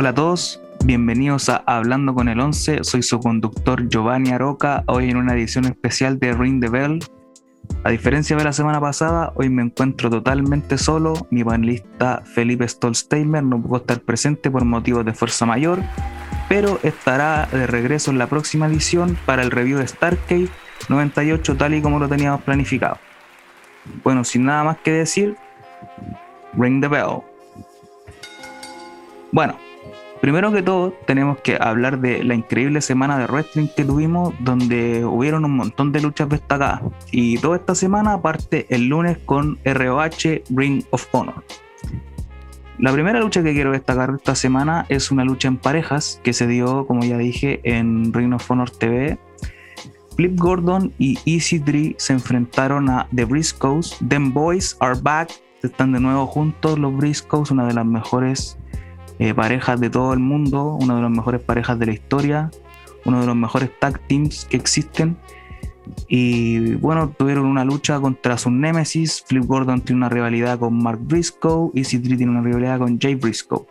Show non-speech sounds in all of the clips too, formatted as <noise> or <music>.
Hola a todos, bienvenidos a Hablando con el 11. Soy su conductor Giovanni Aroca, hoy en una edición especial de Ring the Bell. A diferencia de la semana pasada, hoy me encuentro totalmente solo. Mi panelista Felipe Stolsteimer no pudo estar presente por motivos de fuerza mayor, pero estará de regreso en la próxima edición para el review de Starcade 98 tal y como lo teníamos planificado. Bueno, sin nada más que decir, ring the bell. Bueno, primero que todo tenemos que hablar de la increíble semana de wrestling que tuvimos donde hubieron un montón de luchas destacadas. Y toda esta semana parte el lunes con ROH Ring of Honor. La primera lucha que quiero destacar esta semana es una lucha en parejas que se dio, como ya dije, en Ring of Honor TV Flip Gordon y Easy 3 se enfrentaron a The Briscoes. Them Boys Are Back. Están de nuevo juntos los Briscoes, una de las mejores eh, parejas de todo el mundo, una de las mejores parejas de la historia, uno de los mejores tag teams que existen. Y bueno, tuvieron una lucha contra sus némesis. Flip Gordon tiene una rivalidad con Mark Briscoe, Easy 3 tiene una rivalidad con Jay Briscoe.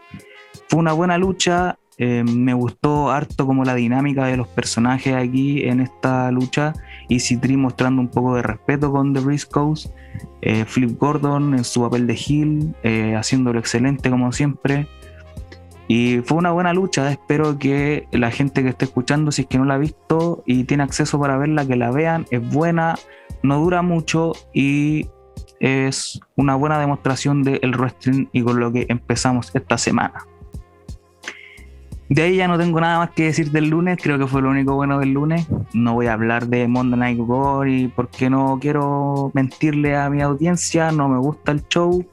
Fue una buena lucha, eh, me gustó harto como la dinámica de los personajes aquí en esta lucha. Y Citri mostrando un poco de respeto con The Briscoes. Eh, Flip Gordon en su papel de Hill, eh, haciéndolo excelente como siempre. Y fue una buena lucha. Espero que la gente que esté escuchando, si es que no la ha visto y tiene acceso para verla, que la vean. Es buena, no dura mucho y es una buena demostración del wrestling y con lo que empezamos esta semana. De ahí ya no tengo nada más que decir del lunes, creo que fue lo único bueno del lunes. No voy a hablar de Monday Night War porque no quiero mentirle a mi audiencia, no me gusta el show.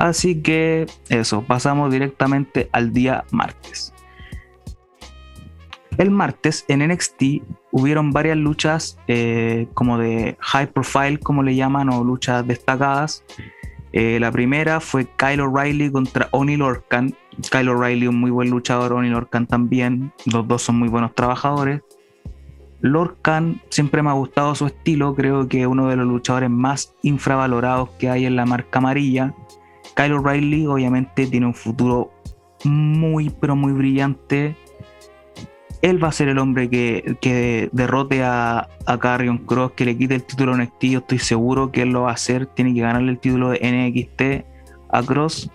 Así que eso, pasamos directamente al día martes. El martes en NXT hubieron varias luchas eh, como de high profile, como le llaman, o luchas destacadas. Eh, la primera fue Kyle O'Reilly contra Oni Lorcan Kyle O'Reilly, un muy buen luchador, Oni Lorcan también. Los dos son muy buenos trabajadores. Lorcan siempre me ha gustado su estilo, creo que es uno de los luchadores más infravalorados que hay en la marca amarilla. Kyle O'Reilly obviamente tiene un futuro muy pero muy brillante. Él va a ser el hombre que, derrote a, a Carrion Cross, que le quite el título NXT. Yo estoy seguro que él lo va a hacer. Tiene que ganarle el título de NXT a Cross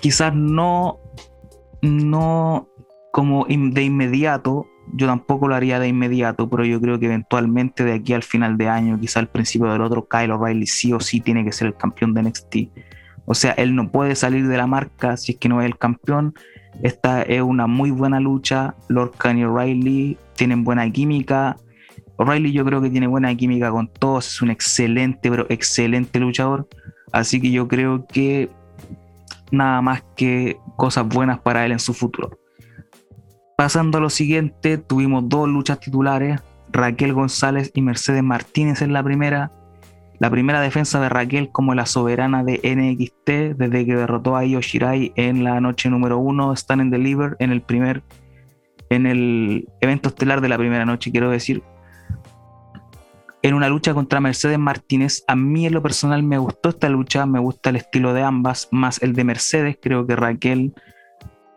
quizás no, no como de inmediato, yo tampoco lo haría de inmediato, pero yo creo que eventualmente de aquí al final de año, quizás al principio del otro, Kyle O'Reilly sí o sí tiene que ser el campeón de NXT. O sea, él no puede salir de la marca si es que no es el campeón. Esta es una muy buena lucha. Lorcan y O'Reilly tienen buena química. O'Reilly yo creo que tiene buena química con todos. Es un excelente, pero excelente luchador. Así que yo creo que nada más que cosas buenas para él en su futuro. Pasando a lo siguiente, tuvimos dos luchas titulares, Raquel González y Mercedes Martínez en la primera. La primera defensa de Raquel como la soberana de NXT desde que derrotó a Io Shirai en la noche número uno, Stand and Deliver, en el primer, en el evento estelar de la primera noche, quiero decir, en una lucha contra Mercedes Martínez. A mí en lo personal me gustó esta lucha, me gusta el estilo de ambas, más el de Mercedes. Creo que Raquel,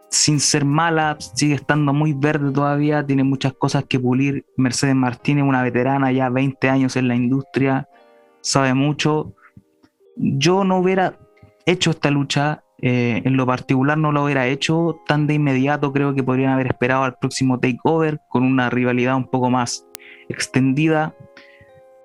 sin ser mala, sigue estando muy verde todavía, tiene muchas cosas que pulir. Mercedes Martínez, una veterana ya 20 años en la industria, sabe mucho. Yo no hubiera hecho esta lucha, eh, en lo particular no lo hubiera hecho tan de inmediato, creo que podrían haber esperado al próximo takeover con una rivalidad un poco más extendida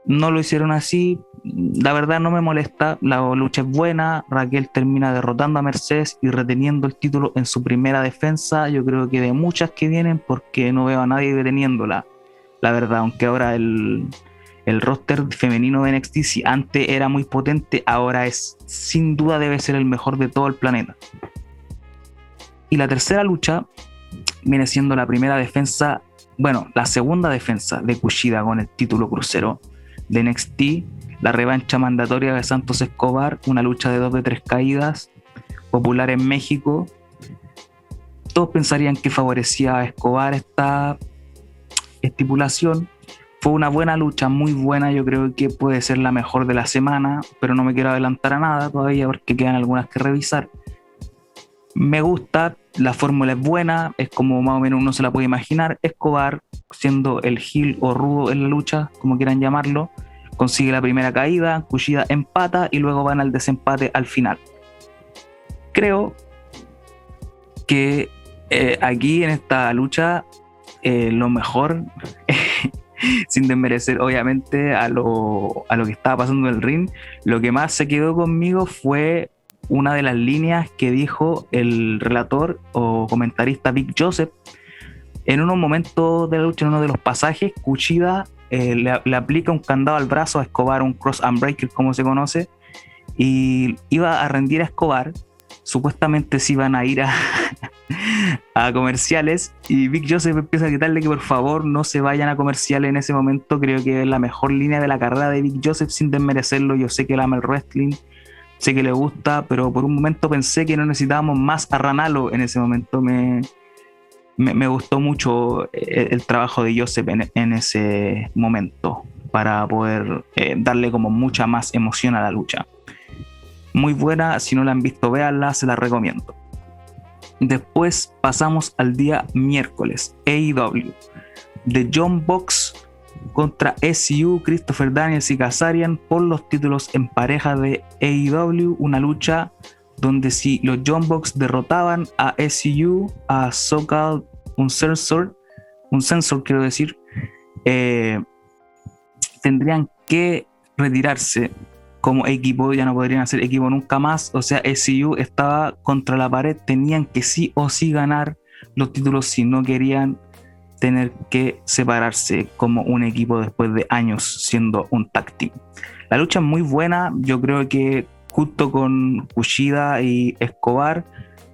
no lo hicieron así. La verdad no me molesta. La lucha es buena. Raquel termina derrotando a Mercedes y reteniendo el título en su primera defensa. Yo creo que de muchas que vienen porque no veo a nadie deteniéndola. La verdad, aunque ahora el, el roster femenino de NXT, si antes era muy potente, ahora es sin duda debe ser el mejor de todo el planeta. Y la tercera lucha viene siendo la primera defensa, bueno, la segunda defensa de Kushida con el título crucero de NXT, la revancha mandatoria de Santos Escobar, una lucha de dos de tres caídas, popular en México. Todos pensarían que favorecía a Escobar esta estipulación. Fue una buena lucha, muy buena, yo creo que puede ser la mejor de la semana, pero no me quiero adelantar a nada todavía porque quedan algunas que revisar. Me gusta, la fórmula es buena, es como más o menos uno se la puede imaginar. Escobar, siendo el Gil o rudo en la lucha, como quieran llamarlo, consigue la primera caída, Kushida empata y luego van al desempate al final. Creo que eh, aquí en esta lucha eh, lo mejor, <laughs> sin desmerecer obviamente a lo, a lo que estaba pasando en el ring, lo que más se quedó conmigo fue una de las líneas que dijo el relator o comentarista Big Joseph en unos momentos de la lucha, en uno de los pasajes, Kushida eh, le, aplica un candado al brazo a Escobar, un cross unbreaker como se conoce, y iba a rendir a Escobar. Supuestamente se iban a ir a, <laughs> a comerciales y Big Joseph empieza a gritarle que por favor no se vayan a comerciales en ese momento. Creo que es la mejor línea de la carrera de Big Joseph sin desmerecerlo. Yo sé que él ama el wrestling, sé que le gusta, pero por un momento pensé que no necesitábamos más a Ranalo en ese momento. Me, me, gustó mucho eh, el, trabajo de Joseph en, ese momento para poder eh, darle como mucha más emoción a la lucha. Muy buena, si no la han visto, véanla, se la recomiendo. Después pasamos al día miércoles, AEW, de John Box contra SU, Christopher Daniels y Kazarian por los títulos en pareja de AEW, una lucha donde si los John Box derrotaban a SU, a SoCal, un sensor, un sensor quiero decir, eh, tendrían que retirarse como equipo, ya no podrían hacer equipo nunca más, o sea, SU estaba contra la pared, tenían que sí o sí ganar los títulos si no querían tener que separarse como un equipo después de años siendo un tag team. La lucha es muy buena, yo creo que junto con Kushida y Escobar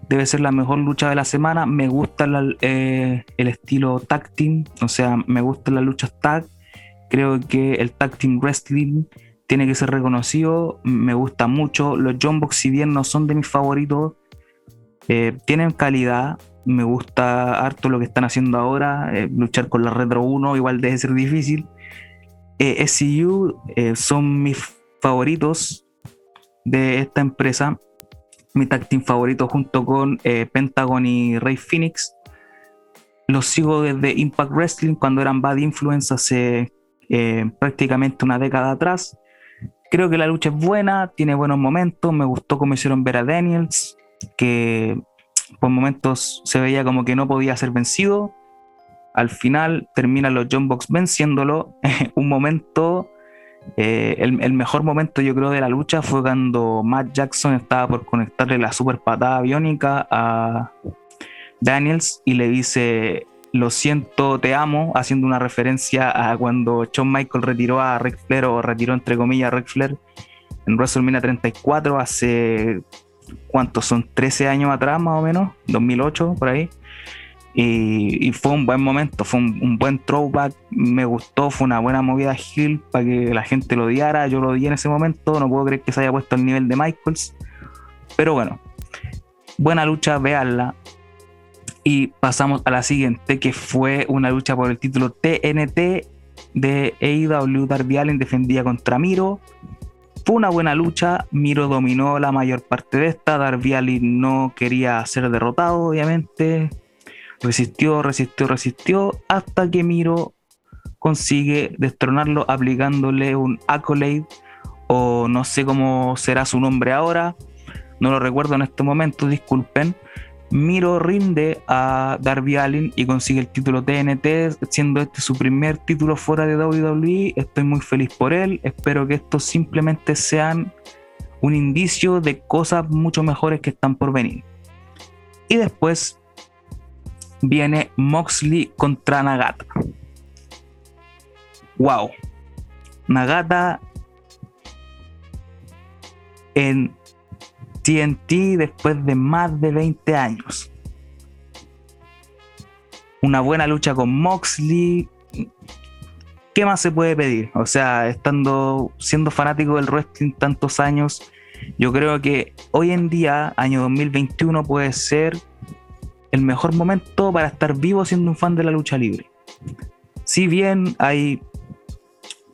debe ser la mejor lucha de la semana. Me gusta eh, el estilo tag team, o sea, me gustan las luchas tag. Creo que el tag team wrestling tiene que ser reconocido, me gusta mucho. Los John Box, si bien no son de mis favoritos, eh, tienen calidad. Me gusta harto lo que están haciendo ahora. Eh, luchar con la Retro 1 igual debe ser difícil. Eh, SCU son mis favoritos de esta empresa. Mi tag team favorito junto con Pentagon y Rey Phoenix. Los sigo desde Impact Wrestling cuando eran Bad Influence hace prácticamente una década atrás. Creo que la lucha es buena, tiene buenos momentos. Me gustó cómo hicieron ver a Daniels, que por momentos se veía como que no podía ser vencido. Al final terminan los John Box venciéndolo. <laughs> Un momento, eh, el, el, mejor momento yo creo de la lucha fue cuando Matt Jackson estaba por conectarle la super patada biónica a Daniels y le dice lo siento, te amo, haciendo una referencia a cuando Shawn Michael retiró a Ric Flair o retiró entre comillas a Ric Flair en WrestleMania 34 hace, ¿cuántos son? 13 años atrás más o menos, 2008 por ahí. Y, fue un buen momento, fue un, buen throwback, me gustó, fue una buena movida Hill para que la gente lo odiara, yo lo odié en ese momento, no puedo creer que se haya puesto al nivel de Michaels, pero bueno, buena lucha, veanla, y pasamos a la siguiente, que fue una lucha por el título TNT de AEW. Darby Allen defendía contra Miro. Fue una buena lucha. Miro dominó la mayor parte de esta. Darby no quería ser derrotado, obviamente. Resistió, resistió, resistió. Hasta que Miro consigue destronarlo aplicándole un accolade. O no sé cómo será su nombre ahora. No lo recuerdo en este momento, disculpen Miro rinde a Darby Allin y consigue el título TNT, siendo este su primer título fuera de WWE. Estoy muy feliz por él. Espero que estos simplemente sean un indicio de cosas mucho mejores que están por venir. Y después viene Moxley contra Nagata. Wow. Nagata en TNT después de más de 20 años. Una buena lucha con Moxley. ¿Qué más se puede pedir? O sea, estando siendo fanático del wrestling tantos años, yo creo que hoy en día, año 2021, puede ser el mejor momento para estar vivo siendo un fan de la lucha libre. Si bien hay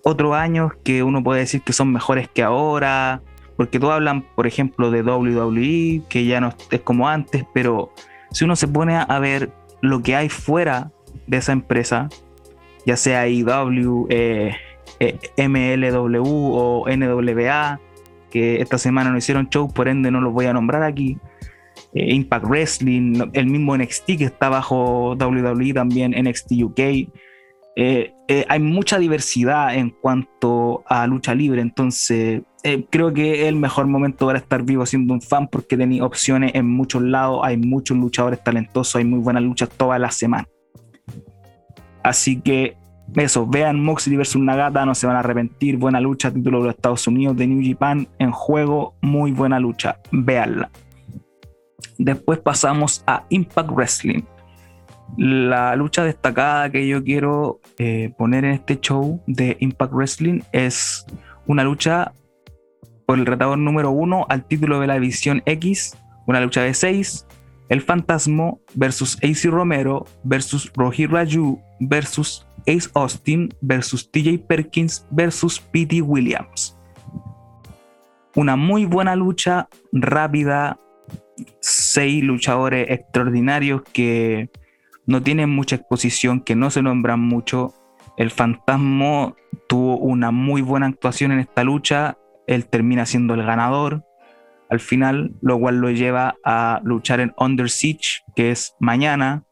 otros años que uno puede decir que son mejores que ahora, porque todos hablan, por ejemplo, de WWE, que ya no es como antes, pero si uno se pone a ver lo que hay fuera de esa empresa, ya sea IW, eh, eh MLW o NWA, que esta semana no hicieron show, por ende no los voy a nombrar aquí. Eh, Impact Wrestling, el mismo NXT que está bajo WWE también, NXT UK. Eh, hay mucha diversidad en cuanto a lucha libre, entonces creo que es el mejor momento para estar vivo siendo un fan porque tenéis opciones en muchos lados, hay muchos luchadores talentosos, hay muy buenas luchas todas las semanas. Así que eso, vean Moxley versus Nagata, no se van a arrepentir. Buena lucha, título de los Estados Unidos de New Japan en juego, muy buena lucha, véanla. Después pasamos a Impact Wrestling. La lucha destacada que yo quiero eh, poner en este show de Impact Wrestling es una lucha por el retador número uno al título de la división X, una lucha de seis, el Fantasmo versus AC Romero versus Rohi Raju versus Ace Austin versus TJ Perkins versus Pete Williams. Una muy buena lucha, rápida, seis luchadores extraordinarios que no tienen mucha exposición, que no se nombran mucho. El Fantasma tuvo una muy buena actuación en esta lucha, él termina siendo el ganador al final, lo cual lo lleva a luchar en Under Siege, que es mañana,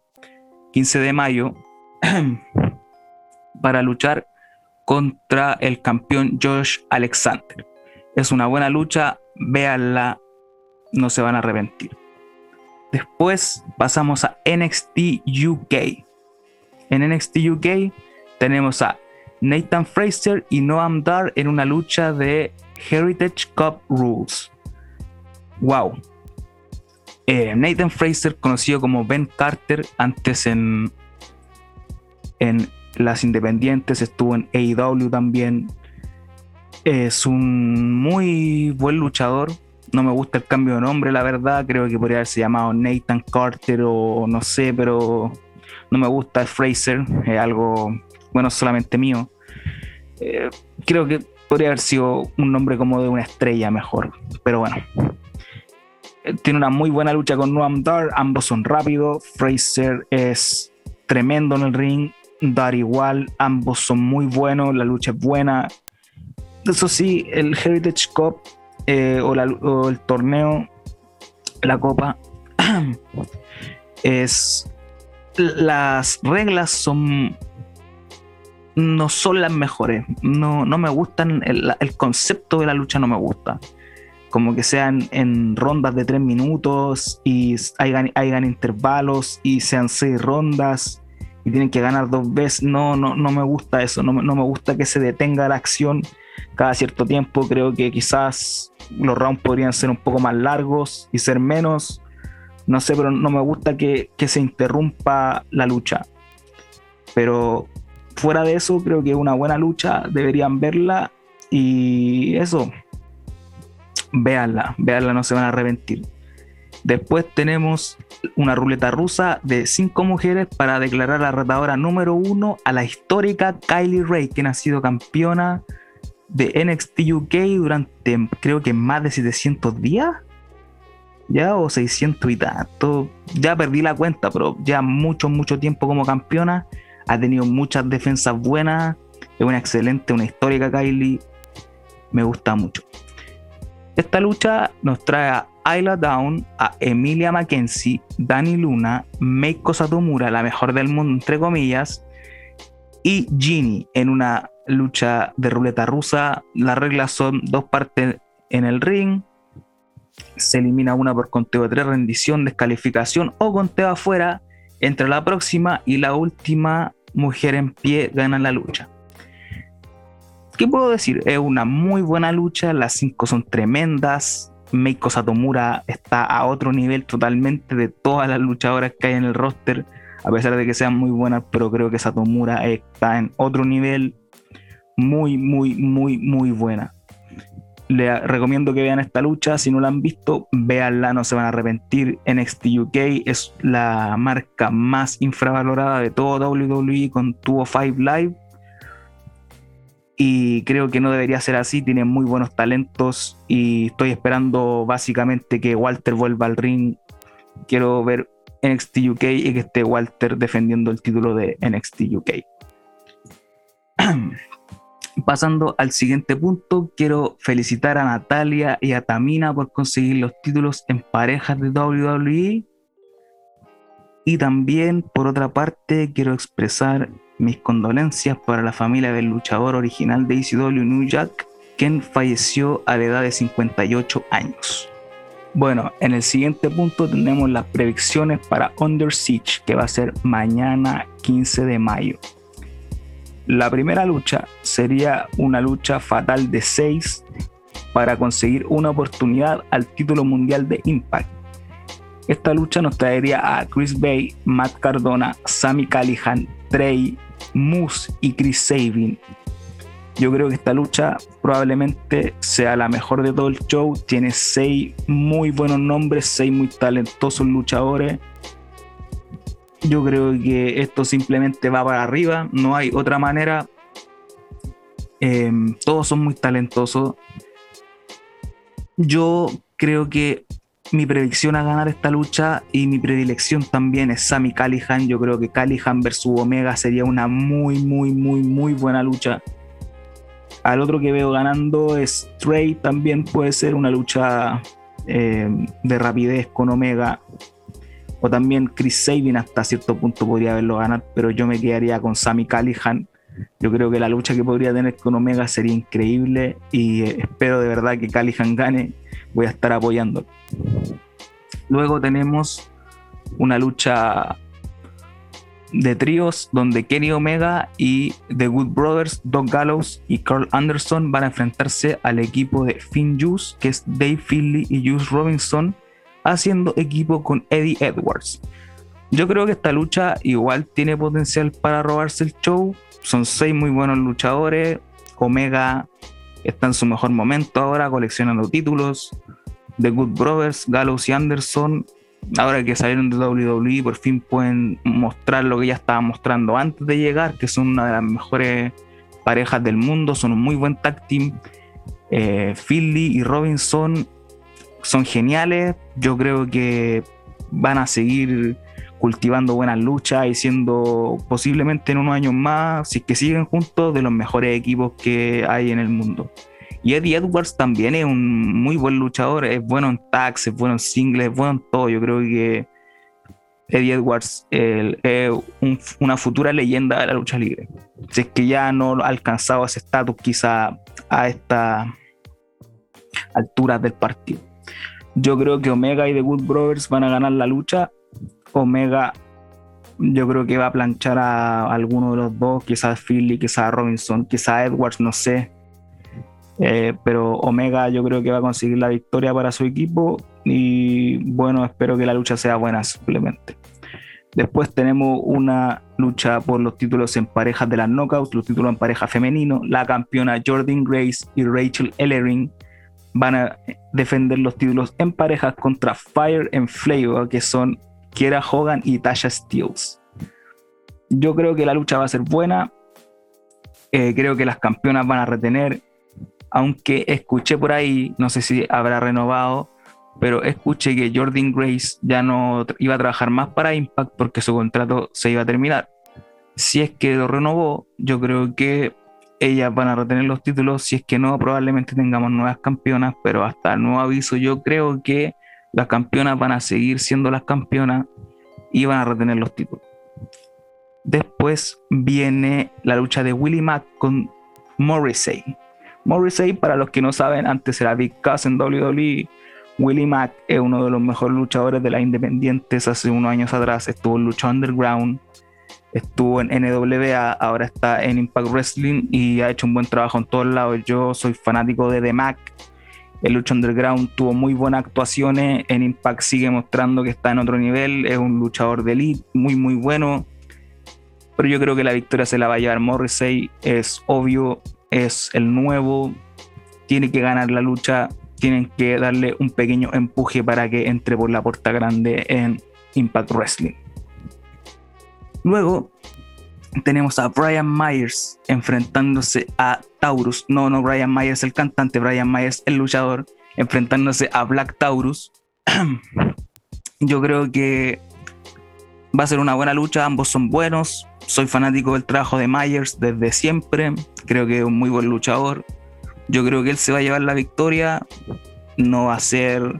15 de mayo, <clears throat> para luchar contra el campeón Josh Alexander. Es una buena lucha, véanla, no se van a arrepentir. Después pasamos a NXT UK. En NXT UK tenemos a Nathan Fraser y Noam Dar en una lucha de Heritage Cup Rules wow. Eh, Nathan Fraser, conocido como Ben Carter, antes en, en las Independientes, estuvo en AEW también. Es un muy buen luchador. No me gusta el cambio de nombre, la verdad. Creo que podría haberse llamado Nathan Carter o no sé, pero no me gusta Fraser. Es algo, bueno, solamente mío. Eh, creo que podría haber sido un nombre como de una estrella mejor. Pero bueno, tiene una muy buena lucha con Noam Dar, ambos son rápidos, Fraser es tremendo en el ring, Dar igual, ambos son muy buenos, la lucha es buena. Eso sí, el Heritage Cup eh, o, el torneo, la copa, <clears throat> es... Las reglas son no son las mejores. No, no me gustan, el, el, concepto de la lucha no me gusta como que sean en rondas de tres minutos y hagan, hagan intervalos y sean seis rondas y tienen que ganar dos veces. No, no, no me gusta eso, no, no me gusta que se detenga la acción cada cierto tiempo. Creo que quizás los rounds podrían ser un poco más largos y ser menos. No sé, pero no me gusta que, que se interrumpa la lucha. Pero fuera de eso, creo que es una buena lucha, deberían verla y eso, véanla, véanla, no se van a arrepentir. Después tenemos una ruleta rusa de cinco mujeres para declarar la retadora número uno a la histórica Kylie Ray, quien ha sido campeona de NXT UK durante creo que más de 700 días. Ya, o 600 y tanto. Ya perdí la cuenta, pero ya mucho, mucho tiempo como campeona. Ha tenido muchas defensas buenas. Es una excelente, una histórica Kylie. Me gusta mucho. Esta lucha nos trae a Ayla Down, a Emilia Mackenzie, Dani Luna, Meiko Satomura, la mejor del mundo, entre comillas, y Ginny en una lucha de ruleta rusa. Las reglas son dos partes en el ring. Se elimina una por conteo de tres, rendición, descalificación o conteo afuera. Entre la próxima y la última mujer en pie gana la lucha. ¿Qué puedo decir? Es una muy buena lucha, las cinco son tremendas. Meiko Satomura está a otro nivel totalmente de todas las luchadoras que hay en el roster, a pesar de que sean muy buenas, pero creo que Satomura está en otro nivel muy, muy, muy, muy buena. Les recomiendo que vean esta lucha, si no la han visto, véanla, no se van a arrepentir. NXT UK es la marca más infravalorada de todo WWE con Tuvo 5 Live y creo que no debería ser así, tiene muy buenos talentos y estoy esperando básicamente que Walter vuelva al ring. Quiero ver NXT UK y que esté Walter defendiendo el título de NXT UK. <clears throat> Pasando al siguiente punto, quiero felicitar a Natalia y a Tamina por conseguir los títulos en parejas de WWE. Y también, por otra parte, quiero expresar mis condolencias para la familia del luchador original de ECW New Jack, quien falleció a la edad de 58 años. Bueno, en el siguiente punto tenemos las predicciones para Under Siege, que va a ser mañana 15 de mayo. La primera lucha sería una lucha fatal de 6 para conseguir una oportunidad al título mundial de Impact. Esta lucha nos traería a Chris Bay, Matt Cardona, Sammy Callihan, Trey, Moose y Chris Sabin. Yo creo que esta lucha probablemente sea la mejor de todo el show. Tiene seis muy buenos nombres, seis muy talentosos luchadores. Yo creo que esto simplemente va para arriba, no hay otra manera. Em, todos son muy talentosos. Yo creo que mi predicción a ganar esta lucha y mi predilección también es Sammy Callihan. Yo creo que Callihan versus Omega sería una muy, muy, muy, muy buena lucha. Al otro que veo ganando es Trey, también puede ser una lucha eh, de rapidez con Omega. O también Chris Sabin hasta cierto punto podría haberlo ganado, pero yo me quedaría con Sammy Callihan. Yo creo que la lucha que podría tener con Omega sería increíble y eh, espero de verdad que Callihan gane voy a estar apoyando. Luego tenemos una lucha de tríos donde Kenny Omega y The Good Brothers, Doug Gallows y Carl Anderson van a enfrentarse al equipo de Finn Juice, que es Dave Finley y Juice Robinson, haciendo equipo con Eddie Edwards. Yo creo que esta lucha igual tiene potencial para robarse el show. Son seis muy buenos luchadores. Omega está en su mejor momento ahora, coleccionando títulos. The Good Brothers, Gallows y Anderson, ahora que salieron de WWE, por fin pueden mostrar lo que ya estaban mostrando antes de llegar, que son una de las mejores parejas del mundo, son un muy buen tag team. Eh, y Robinson son geniales, yo creo que van a seguir cultivando buenas luchas y siendo posiblemente en unos años más, si es que siguen juntos, de los mejores equipos que hay en el mundo. Y Eddie Edwards también es un muy buen luchador, es bueno en tags, es bueno en singles, es bueno en todo. Yo creo que Eddie Edwards es una futura leyenda de la lucha libre. Si es que ya no ha alcanzado ese estatus quizá a esta altura del partido. Yo creo que Omega y The Good Brothers van a ganar la lucha Omega yo creo que va a planchar a alguno de los dos, quizás Philly, quizás Robinson, quizás Edwards, no sé. Eh, pero Omega yo creo que va a conseguir la victoria para su equipo y bueno, espero que la lucha sea buena simplemente. Después tenemos una lucha por los títulos en parejas de las knockouts, los títulos en pareja femenino. La campeona Jordan Grace y Rachel Ellering van a defender los títulos en parejas contra Fire and Flavor, que son Kiera Hogan y Tasha Steels. Yo creo que la lucha va a ser buena. Eh, creo que las campeonas van a retener. Aunque escuché por ahí, no sé si habrá renovado, pero escuché que Jordan Grace ya no iba a trabajar más para Impact porque su contrato se iba a terminar. Si es que lo renovó, yo creo que ellas van a retener los títulos. Si es que no, probablemente tengamos nuevas campeonas, pero hasta el nuevo aviso, yo creo que las campeonas van a seguir siendo las campeonas y van a retener los títulos. Después viene la lucha de Willie Mack con Morrissey. Morrissey, para los que no saben, antes era Big Cass en WWE. Willie Mack es uno de los mejores luchadores de las independientes hace unos años atrás. Estuvo en Lucha Underground, estuvo en NWA, ahora está en Impact Wrestling y ha hecho un buen trabajo en todos lados. Yo soy fanático de The Mac el Lucha Underground tuvo muy buenas actuaciones. En Impact sigue mostrando que está en otro nivel. Es un luchador de elite, muy, muy bueno. Pero yo creo que la victoria se la va a llevar Morrissey. Es obvio, es el nuevo. Tiene que ganar la lucha. Tienen que darle un pequeño empuje para que entre por la puerta grande en Impact Wrestling. Luego tenemos a Brian Myers enfrentándose a Taurus. No, no Brian Myers el cantante, Brian Myers el luchador, enfrentándose a Black Taurus. <clears throat> Yo creo que va a ser una buena lucha, ambos son buenos. Soy fanático del trabajo de Myers desde siempre. Creo que es un muy buen luchador. Yo creo que él se va a llevar la victoria. No va a ser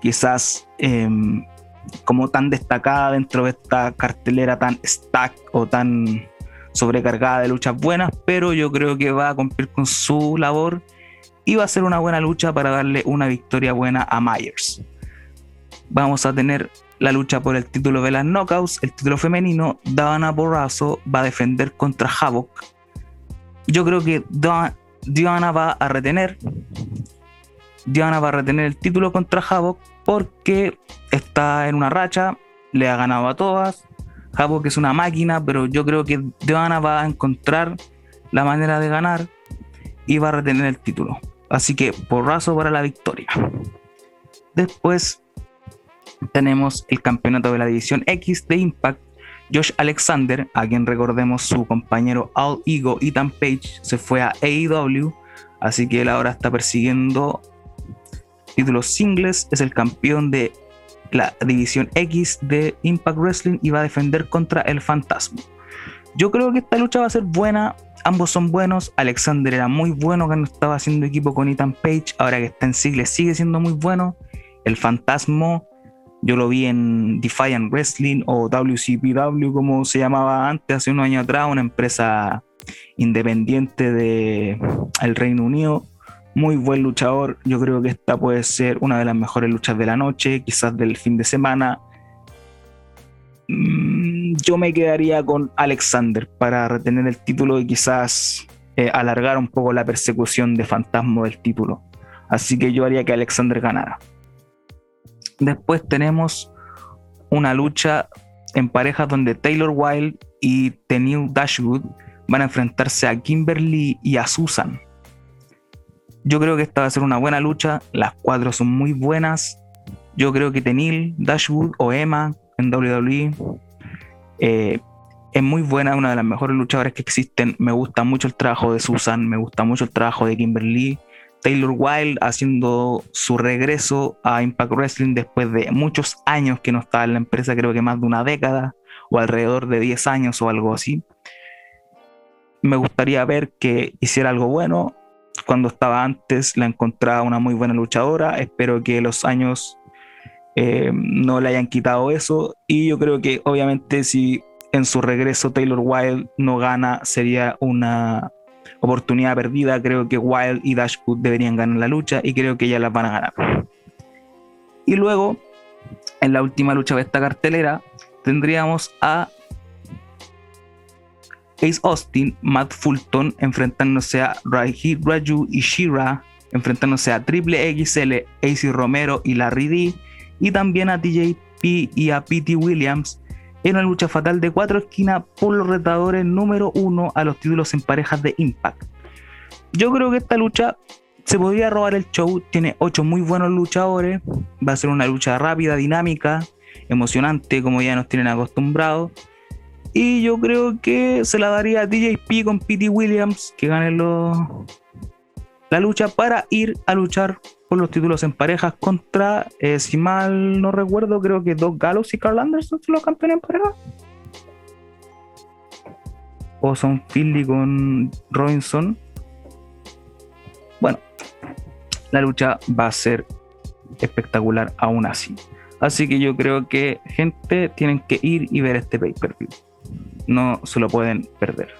quizás em, como tan destacada dentro de esta cartelera tan stack o tan sobrecargada de luchas buenas, pero yo creo que va a cumplir con su labor y va a ser una buena lucha para darle una victoria buena a Myers. Vamos a tener la lucha por el título de las Knockouts, el título femenino. Dana Borrazo va a defender contra Havoc. Yo creo que Diana va a retener. Diana va a retener el título contra Havoc porque está en una racha, le ha ganado a todas. Havoc es una máquina, pero yo creo que Diana va a encontrar la manera de ganar y va a retener el título. Así que porrazo para la victoria. Después tenemos el campeonato de la división X de Impact. Josh Alexander, a quien recordemos su compañero All Ego Ethan Page, se fue a AEW. Así que él ahora está persiguiendo títulos singles, es el campeón de la división X de Impact Wrestling y va a defender contra el Fantasma. Yo creo que esta lucha va a ser buena, ambos son buenos, Alexander era muy bueno cuando estaba haciendo equipo con Ethan Page, ahora que está en singles sigue siendo muy bueno, el Fantasma yo lo vi en Defiant Wrestling o WCPW como se llamaba antes, hace unos años atrás, una empresa independiente del el Reino Unido muy buen luchador. Yo creo que esta puede ser una de las mejores luchas de la noche, quizás del fin de semana. Mm, yo me quedaría con Alexander para retener el título y quizás eh, alargar un poco la persecución de Fantasma del título. Así que yo haría que Alexander ganara. Después tenemos una lucha en parejas donde Taylor Wilde y Tenille Dashwood van a enfrentarse a Kimberly y a Susan. Yo creo que esta va a ser una buena lucha. Las cuatro son muy buenas. Yo creo que Tenil, Dashwood o Emma en WWE eh, es muy buena, una de las mejores luchadoras que existen. Me gusta mucho el trabajo de Susan, me gusta mucho el trabajo de Kimberly. Taylor Wilde haciendo su regreso a Impact Wrestling después de muchos años que no estaba en la empresa, creo que más de una década o alrededor de 10 años o algo así. Me gustaría ver que hiciera algo bueno cuando estaba antes la encontraba una muy buena luchadora. Espero que los años eh, no le hayan quitado eso. Y yo creo que obviamente si en su regreso Taylor Wilde no gana sería una oportunidad perdida. Creo que Wilde y Dashwood deberían ganar la lucha y creo que ellas las van a ganar. Y luego, en la última lucha de esta cartelera, tendríamos a Ace Austin, Matt Fulton enfrentándose a Raji Raju y Shira, enfrentándose a Triple XL, AC Romero y Larry D, y también a TJP y a Pete Williams en una lucha fatal de cuatro esquinas por los retadores número uno a los títulos en parejas de Impact. Yo creo que esta lucha se podría robar el show, tiene ocho muy buenos luchadores, va a ser una lucha rápida, dinámica, emocionante como ya nos tienen acostumbrados. Y yo creo que se la daría a DJP con Pete Williams, que gane la lucha para ir a luchar por los títulos en parejas contra, eh, si mal no recuerdo, creo que Doc Gallows y Carl Anderson son los campeones en pareja. O son Philly con Robinson. Bueno, la lucha va a ser espectacular aún así. Así que yo creo que gente tienen que ir y ver este pay-per-view no se lo pueden perder.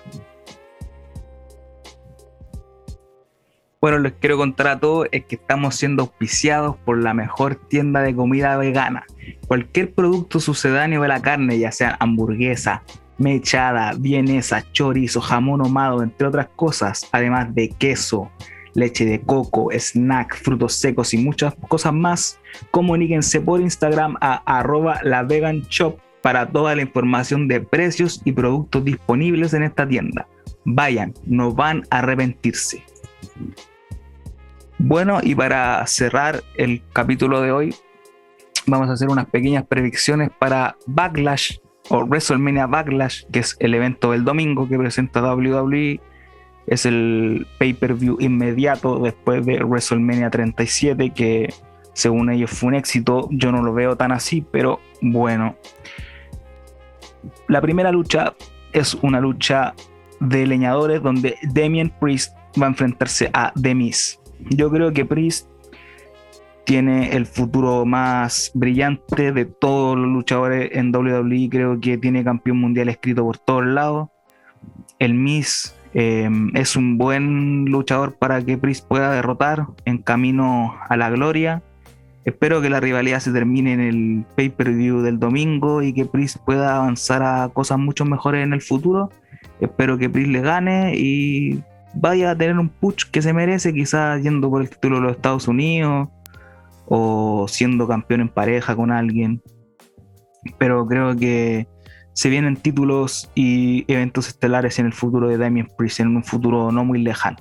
Bueno, les quiero contar a todos es que estamos siendo auspiciados por la mejor tienda de comida vegana. Cualquier producto sucedáneo de la carne, ya sea hamburguesa, mechada, vienesa, chorizo, jamón ahumado, entre otras cosas, además de queso, leche de coco, snack, frutos secos y muchas cosas más, comuníquense por Instagram a arroba shop para toda la información de precios y productos disponibles en esta tienda. Vayan, no van a arrepentirse. Bueno, y para cerrar el capítulo de hoy, vamos a hacer unas pequeñas predicciones para Backlash o WrestleMania Backlash, que es el evento del domingo que presenta WWE. Es el pay-per-view inmediato después de WrestleMania 37, que según ellos fue un éxito. Yo no lo veo tan así, pero bueno. La primera lucha es una lucha de leñadores donde Damien Priest va a enfrentarse a Demis. Yo creo que Priest tiene el futuro más brillante de todos los luchadores en WWE. Creo que tiene campeón mundial escrito por todos lados. El Miss eh, es un buen luchador para que Priest pueda derrotar en camino a la gloria. Espero que la rivalidad se termine en el pay-per-view del domingo y que Priest pueda avanzar a cosas mucho mejores en el futuro. Espero que Priest le gane y vaya a tener un push que se merece, quizás yendo por el título de los Estados Unidos o siendo campeón en pareja con alguien. Pero creo que se vienen títulos y eventos estelares en el futuro de Damien Priest, en un futuro no muy lejano.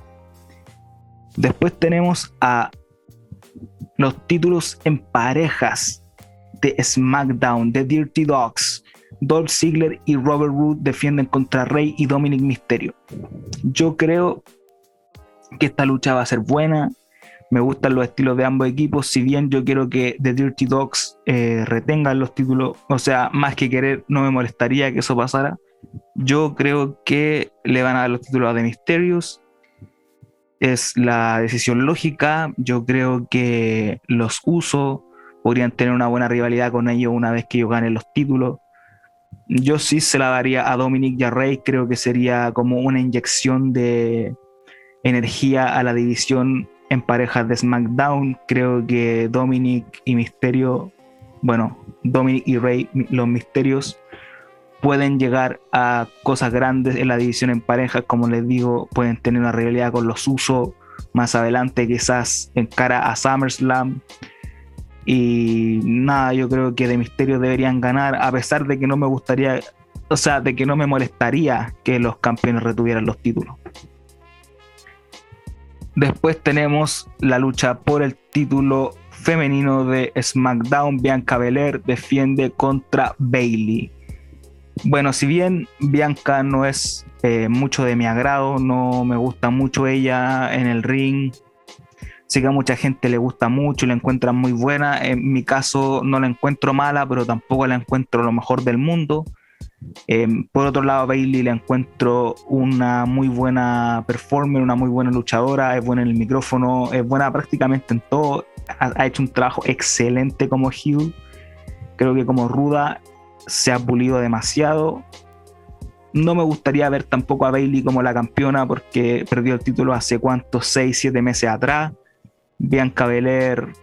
Después tenemos a los títulos en parejas de SmackDown, de Dirty Dogs. Dolph Ziggler y Robert Roode defienden contra Rey y Dominic Mysterio. Yo creo que esta lucha va a ser buena. Me gustan los estilos de ambos equipos. Si bien yo quiero que The Dirty Dogs eh, retengan los títulos, o sea, más que querer, no me molestaría que eso pasara. Yo creo que le van a dar los títulos a The Mysterios. Es la decisión lógica. Yo creo que los uso podrían tener una buena rivalidad con ellos una vez que ellos ganen los títulos. Yo sí se la daría a Dominic y a Rey, creo que sería como una inyección de energía a la división en parejas de SmackDown. Creo que Dominic y Misterio, bueno, Dominic y Rey, los misterios, pueden llegar a cosas grandes en la división en parejas. Como les digo, pueden tener una rivalidad con los usos más adelante, quizás en cara a SummerSlam. Y nada, yo creo que de Misterio deberían ganar, a pesar de que no me gustaría, o sea, de que no me molestaría que los campeones retuvieran los títulos. Después tenemos la lucha por el título femenino de SmackDown. Bianca Belair defiende contra Bailey. Bueno, si bien Bianca no es eh, mucho de mi agrado, no me gusta mucho ella en el ring, Sé que a mucha gente le gusta mucho la encuentra muy buena. En mi caso no la encuentro mala, pero tampoco la encuentro lo mejor del mundo. Em, por otro lado, Bailey la encuentro una muy buena performer, una muy buena luchadora, es buena en el micrófono, es buena prácticamente en todo. Ha, hecho un trabajo excelente como Hugh. Creo que como Ruda se ha pulido demasiado. No me gustaría ver tampoco a Bailey como la campeona porque perdió el título hace cuántos, 6, 7 meses atrás. Bianca Belair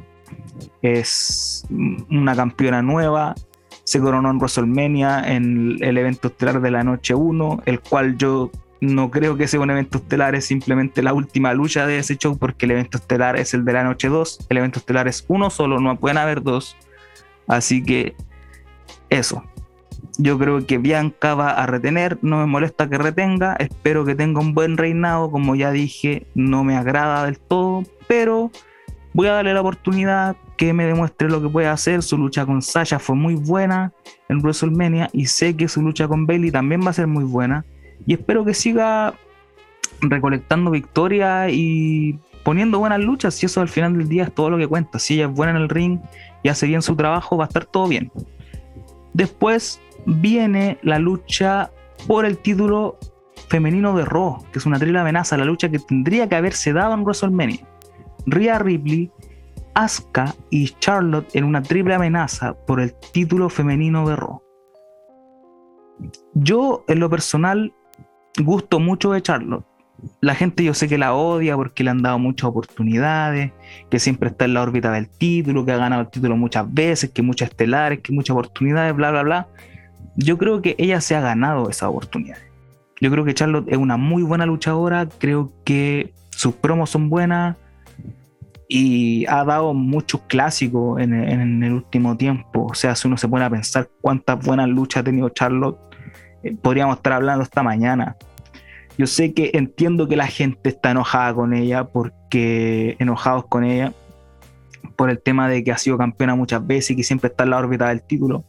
es una campeona nueva, se coronó en WrestleMania en el evento estelar de la noche 1, el cual yo no creo que sea un evento estelar, es simplemente la última lucha de ese show porque el evento estelar es el de la noche 2, el evento estelar es uno solo, no pueden haber dos. Así que eso. Yo creo que Bianca va a retener, no me molesta que retenga, espero que tenga un buen reinado, como ya dije, no me agrada del todo, pero voy a darle la oportunidad que me demuestre lo que puede hacer. Su lucha con Sasha fue muy buena en WrestleMania y sé que su lucha con Bailey también va a ser muy buena. Y espero que siga recolectando victorias y poniendo buenas luchas. Si eso al final del día es todo lo que cuenta. Si ella es buena en el ring y hace bien su trabajo, va a estar todo bien. Después viene la lucha por el título femenino de Raw, que es una triple amenaza, la lucha que tendría que haberse dado en WrestleMania. Rhea Ripley, Asuka y Charlotte en una triple amenaza por el título femenino de Raw. Yo, en lo personal, gusto mucho de Charlotte. La gente yo sé que la odia porque le han dado muchas oportunidades, que siempre está en la órbita del título, que ha ganado el título muchas veces, que muchas estelares, que muchas oportunidades, bla, bla, bla. Yo creo que ella se ha ganado esa oportunidad. Yo creo que Charlotte es una muy buena luchadora, creo que sus promos son buenas, y ha dado muchos clásicos en, el último tiempo. O sea, si uno se pone a pensar cuántas buenas luchas ha tenido Charlotte, eh, podríamos estar hablando esta mañana. Yo sé que entiendo que la gente está enojada con ella, porque enojados con ella, por el tema de que ha sido campeona muchas veces y que siempre está en la órbita del título.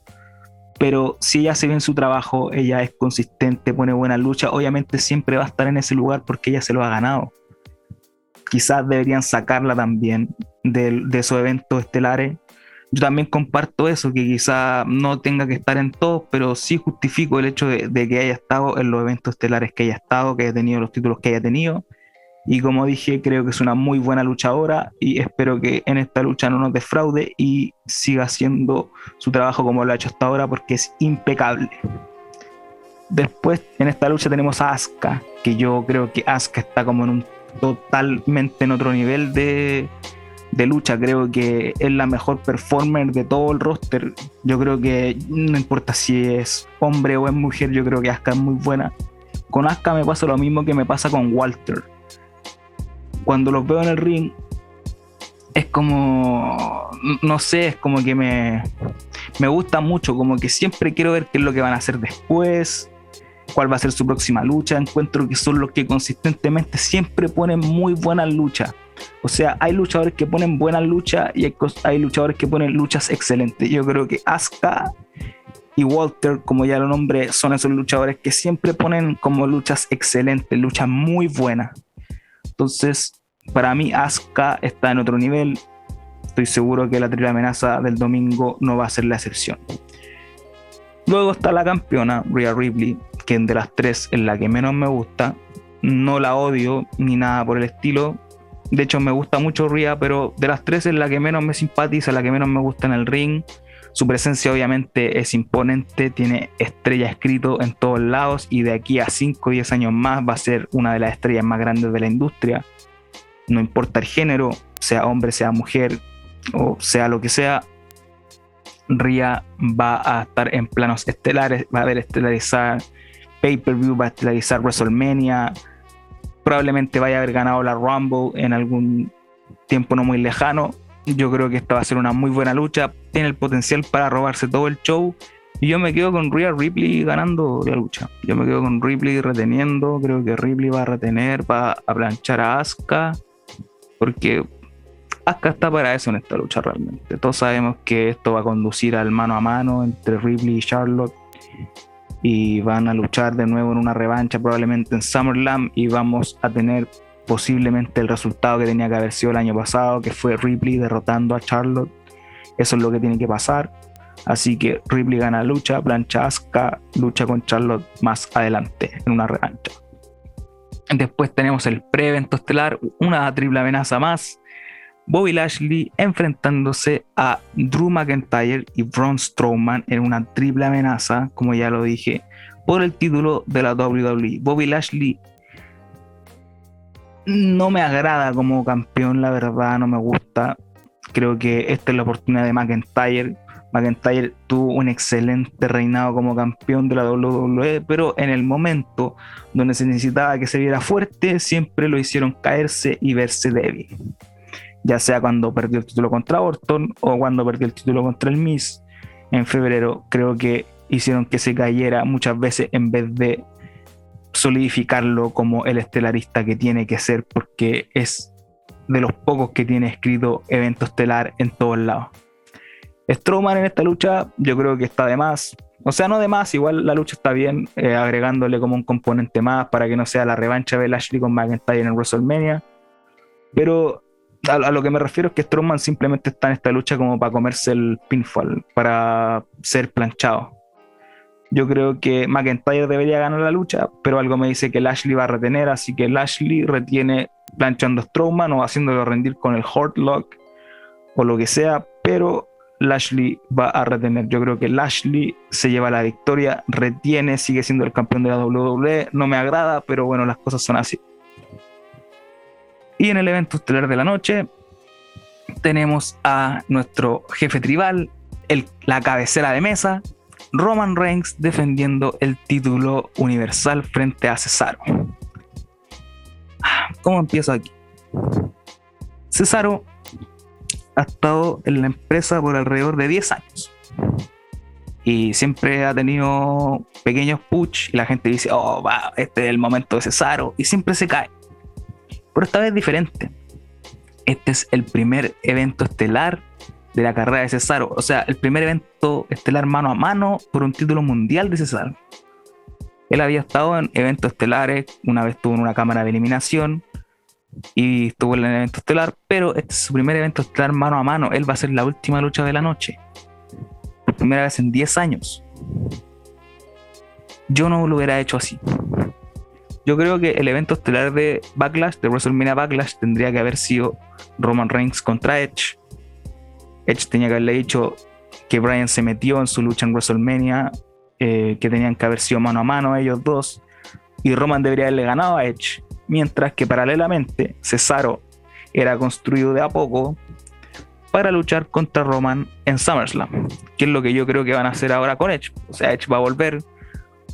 pero si ella hace bien su trabajo, ella es consistente, pone buena lucha, obviamente siempre va a estar en ese lugar porque ella se lo ha ganado. Quizás deberían sacarla también de, esos eventos estelares. Yo también comparto eso, que quizás no tenga que estar en todos, pero sí justifico el hecho de, de que haya estado en los eventos estelares que haya estado, que haya tenido los títulos que haya tenido y como dije, creo que es una muy buena luchadora y espero que en esta lucha no nos defraude y siga haciendo su trabajo como lo ha hecho hasta ahora porque es impecable. Después en esta lucha tenemos a Asuka, que yo creo que Asuka está como en un totalmente en otro nivel de, de lucha. Creo que es la mejor performer de todo el roster. Yo creo que no importa si es hombre o es mujer, yo creo que Asuka es muy buena. Con Asuka me pasa lo mismo que me pasa con Walter cuando los veo en el ring, es como, no sé, es como que me, me gusta mucho, como que siempre quiero ver qué es lo que van a hacer después, cuál va a ser su próxima lucha. Encuentro que son los que consistentemente siempre ponen muy buenas luchas. O sea, hay luchadores que ponen buenas luchas y hay, luchadores que ponen luchas excelentes. Yo creo que Asuka y Walter, como ya lo nombré, son esos luchadores que siempre ponen como luchas excelentes, luchas muy buenas. Entonces, para mí, Asuka está en otro nivel. Estoy seguro que la triple amenaza del domingo no va a ser la excepción. Luego está la campeona, Rhea Ripley, que de las tres es la que menos me gusta. No la odio ni nada por el estilo. De hecho, me gusta mucho Rhea, pero de las tres es la que menos me simpatiza, la que menos me gusta en el ring. Su presencia obviamente es imponente, tiene estrella escrito en todos lados y de aquí a 5 o 10 años más va a ser una de las estrellas más grandes de la industria. No importa el género, sea hombre, sea mujer o sea lo que sea, Ria va a estar en planos estelares, va a ver estelarizar pay-per-view, va a estelarizar WrestleMania, probablemente vaya a haber ganado la Rumble en algún tiempo no muy lejano yo creo que esta va a ser una muy buena lucha. Tiene el potencial para robarse todo el show. Y yo me quedo con Rhea Ripley ganando la lucha. Yo me quedo con Ripley reteniendo. Creo que Ripley va a retener, va a planchar a Asuka. Porque Asuka está para eso en esta lucha realmente. Todos sabemos que esto va a conducir al mano a mano entre Ripley y Charlotte. Y van a luchar de nuevo en una revancha probablemente en SummerSlam. Y vamos a tener posiblemente el resultado que tenía que haber sido el año pasado, que fue Ripley derrotando a Charlotte. Eso es lo que tiene que pasar. Así que Ripley gana la lucha, plancha Asuka, lucha con Charlotte más adelante en una revancha. Después tenemos el pre-evento estelar, una triple amenaza más. Bobby Lashley enfrentándose a Drew McIntyre y Braun Strowman en una triple amenaza, como ya lo dije, por el título de la WWE. Bobby Lashley no me agrada como campeón, la verdad, no me gusta. Creo que esta es la oportunidad de McIntyre. McIntyre tuvo un excelente reinado como campeón de la WWE, pero en el momento donde se necesitaba que se viera fuerte, siempre lo hicieron caerse y verse débil. Ya sea cuando perdió el título contra Orton o cuando perdió el título contra el Miss en febrero, creo que hicieron que se cayera muchas veces en vez de solidificarlo como el estelarista que tiene que ser porque es de los pocos que tiene escrito evento estelar en todos lados. Strowman en esta lucha yo creo que está de más. O sea, no de más, igual la lucha está bien, eh, agregándole como un componente más para que no sea la revancha de Lashley con McIntyre en WrestleMania. Pero a, lo que me refiero es que Strowman simplemente está en esta lucha como para comerse el pinfall, para ser planchado. Yo creo que McIntyre debería ganar la lucha, pero algo me dice que Lashley va a retener, así que Lashley retiene planchando a Strowman o haciéndolo rendir con el Lock o lo que sea, pero Lashley va a retener. Yo creo que Lashley se lleva la victoria, retiene, sigue siendo el campeón de la WWE. No me agrada, pero bueno, las cosas son así. Y en el evento estelar de la noche tenemos a nuestro jefe tribal, la cabecera de mesa, Roman Reigns defendiendo el título universal frente a Cesaro. ¿Cómo empiezo aquí? Cesaro ha estado en la empresa por alrededor de 10 años. Y siempre ha tenido pequeños push y la gente dice, oh, va, este es el momento de Cesaro. Y siempre se cae. Pero esta vez diferente. Este es el primer evento estelar de la carrera de Cesaro. O sea, el primer evento estelar mano a mano por un título mundial de Cesaro. Él había estado en eventos estelares, una vez estuvo en una cámara de eliminación y estuvo en el evento estelar, pero este es su primer evento estelar mano a mano. Él va a ser la última lucha de la noche. Primera vez en 10 años. Yo no lo hubiera hecho así. Yo creo que el evento estelar de Backlash, de WrestleMania Backlash, tendría que haber sido Roman Reigns contra Edge. Edge tenía que haberle dicho que Bryan se metió en su lucha en WrestleMania, eh, que tenían que haber sido mano a mano ellos dos, y Roman debería haberle ganado a Edge, mientras que paralelamente Cesaro era construido de a poco para luchar contra Roman en SummerSlam, que es lo que yo creo que van a hacer ahora con Edge. O sea, Edge va a volver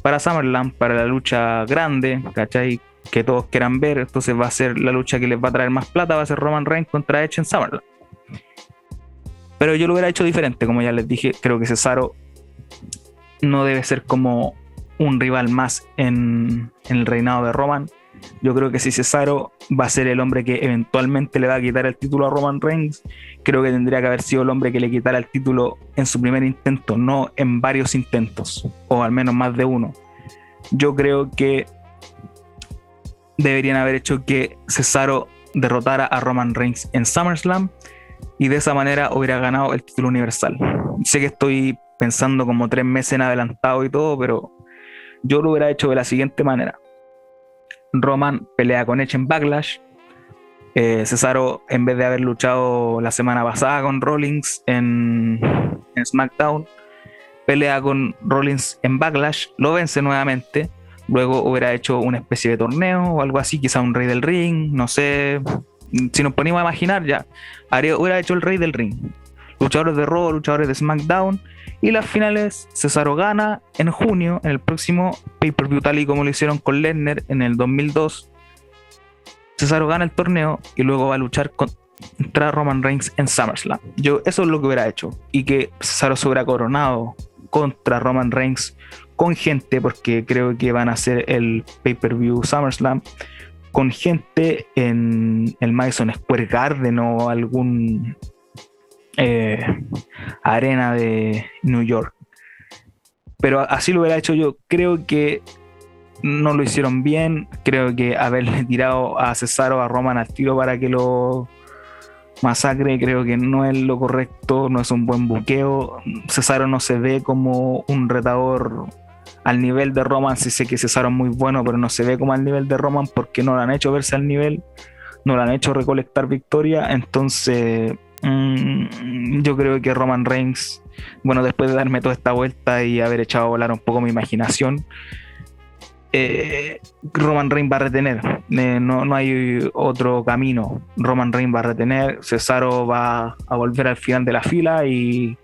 para SummerSlam, para la lucha grande, ¿cachai? Que todos quieran ver, entonces va a ser la lucha que les va a traer más plata, va a ser Roman Reigns contra Edge en SummerSlam. Pero yo lo hubiera hecho diferente, como ya les dije, creo que Cesaro no debe ser como un rival más en el reinado de Roman. Yo creo que si Cesaro va a ser el hombre que eventualmente le va a quitar el título a Roman Reigns, creo que tendría que haber sido el hombre que le quitara el título en su primer intento, no en varios intentos, o al menos más de uno. Yo creo que deberían haber hecho que Cesaro derrotara a Roman Reigns en SummerSlam y de esa manera hubiera ganado el título universal. Sé que estoy pensando como tres meses en adelantado y todo, pero yo lo hubiera hecho de la siguiente manera. Roman pelea con Edge en Backlash. Eh, Cesaro, en vez de haber luchado la semana pasada con Rollins en, SmackDown, pelea con Rollins en Backlash, lo vence nuevamente. Luego hubiera hecho una especie de torneo o algo así, quizá un Rey del Ring, no sé. Si nos ponemos a imaginar, ya, hubiera hecho el Rey del Ring. Luchadores de Raw, luchadores de SmackDown, y las finales, Cesaro gana en junio, en el próximo pay-per-view, tal y como lo hicieron con Lesnar en el 2002. Cesaro gana el torneo y luego va a luchar contra Roman Reigns en SummerSlam. Yo, eso es lo que hubiera hecho. Y que Cesaro se hubiera coronado contra Roman Reigns con gente, porque creo que van a hacer el pay-per-view SummerSlam con gente en el Madison Square Garden o algún eh, arena de New York. Pero así lo hubiera hecho yo. Creo que no lo hicieron bien. Creo que haberle <laughs> tirado a Cesaro, a Roman al tiro para que lo masacre, creo que no es lo correcto, no es un buen buqueo. Cesaro no se ve como un retador al nivel de Roman. Sí sé que Cesaro es muy bueno, pero no se ve como al nivel de Roman porque no lo han hecho verse al nivel, no lo han hecho recolectar victoria. Entonces, Mm, yo creo que Roman Reigns, bueno, después de darme toda esta vuelta y haber echado a volar un poco mi imaginación, eh, Roman Reigns va a retener. Eh, no, hay otro camino. Roman Reigns va a retener. Cesaro va a volver al final de la fila y,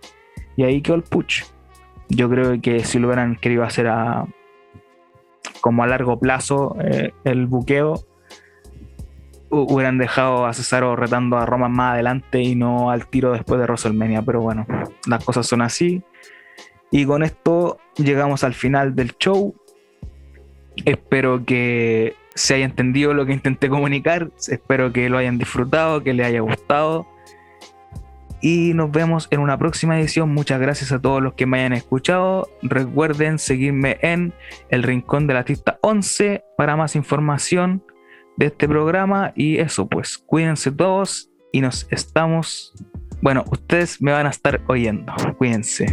ahí quedó el push. Yo creo que si lo hubieran querido hacer a, como a largo plazo eh, el buqueo, hubieran dejado a Cesaro retando a Roman más adelante y no al tiro después de WrestleMania. Pero bueno, las cosas son así. Y con esto llegamos al final del show. Espero que se haya entendido lo que intenté comunicar. Espero que lo hayan disfrutado, que les haya gustado. Y nos vemos en una próxima edición. Muchas gracias a todos los que me hayan escuchado. Recuerden seguirme en el Rincón de la Artista 11 para más información de este programa. Y eso, pues, cuídense todos y nos estamos. Bueno, ustedes me van a estar oyendo. Cuídense.